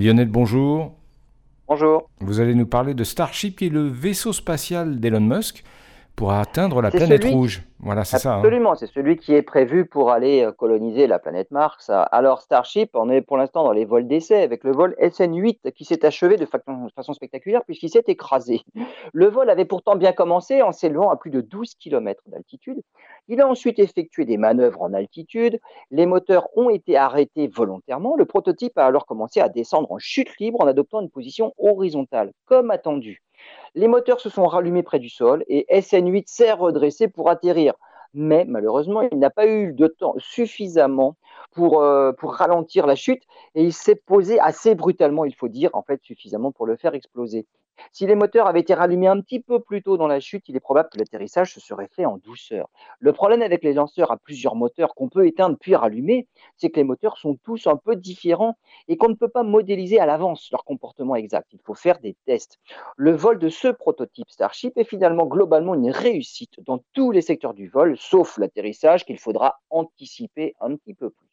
Lionel, bonjour. Bonjour. Vous allez nous parler de Starship, qui est le vaisseau spatial d'Elon Musk pour atteindre la planète rouge. Voilà, c'est ça. Hein. Absolument, c'est celui qui est prévu pour aller euh, coloniser la planète Mars. Alors Starship, on est pour l'instant dans les vols d'essai avec le vol SN8 qui s'est achevé de façon spectaculaire puisqu'il s'est écrasé. Le vol avait pourtant bien commencé en s'élevant à plus de 12 km d'altitude. Il a ensuite effectué des manœuvres en altitude. Les moteurs ont été arrêtés volontairement. Le prototype a alors commencé à descendre en chute libre en adoptant une position horizontale, comme attendu. Les moteurs se sont rallumés près du sol et SN8 s'est redressé pour atterrir. Mais malheureusement, il n'a pas eu de temps suffisamment pour, euh, pour ralentir la chute et il s'est posé assez brutalement, il faut dire, en fait, suffisamment pour le faire exploser. Si les moteurs avaient été rallumés un petit peu plus tôt dans la chute, il est probable que l'atterrissage se serait fait en douceur. Le problème avec les lanceurs à plusieurs moteurs qu'on peut éteindre puis rallumer, c'est que les moteurs sont tous un peu différents et qu'on ne peut pas modéliser à l'avance leur comportement exact. Il faut faire des tests. Le vol de ce prototype Starship est finalement globalement une réussite dans tous les secteurs du vol, sauf l'atterrissage qu'il faudra anticiper un petit peu plus.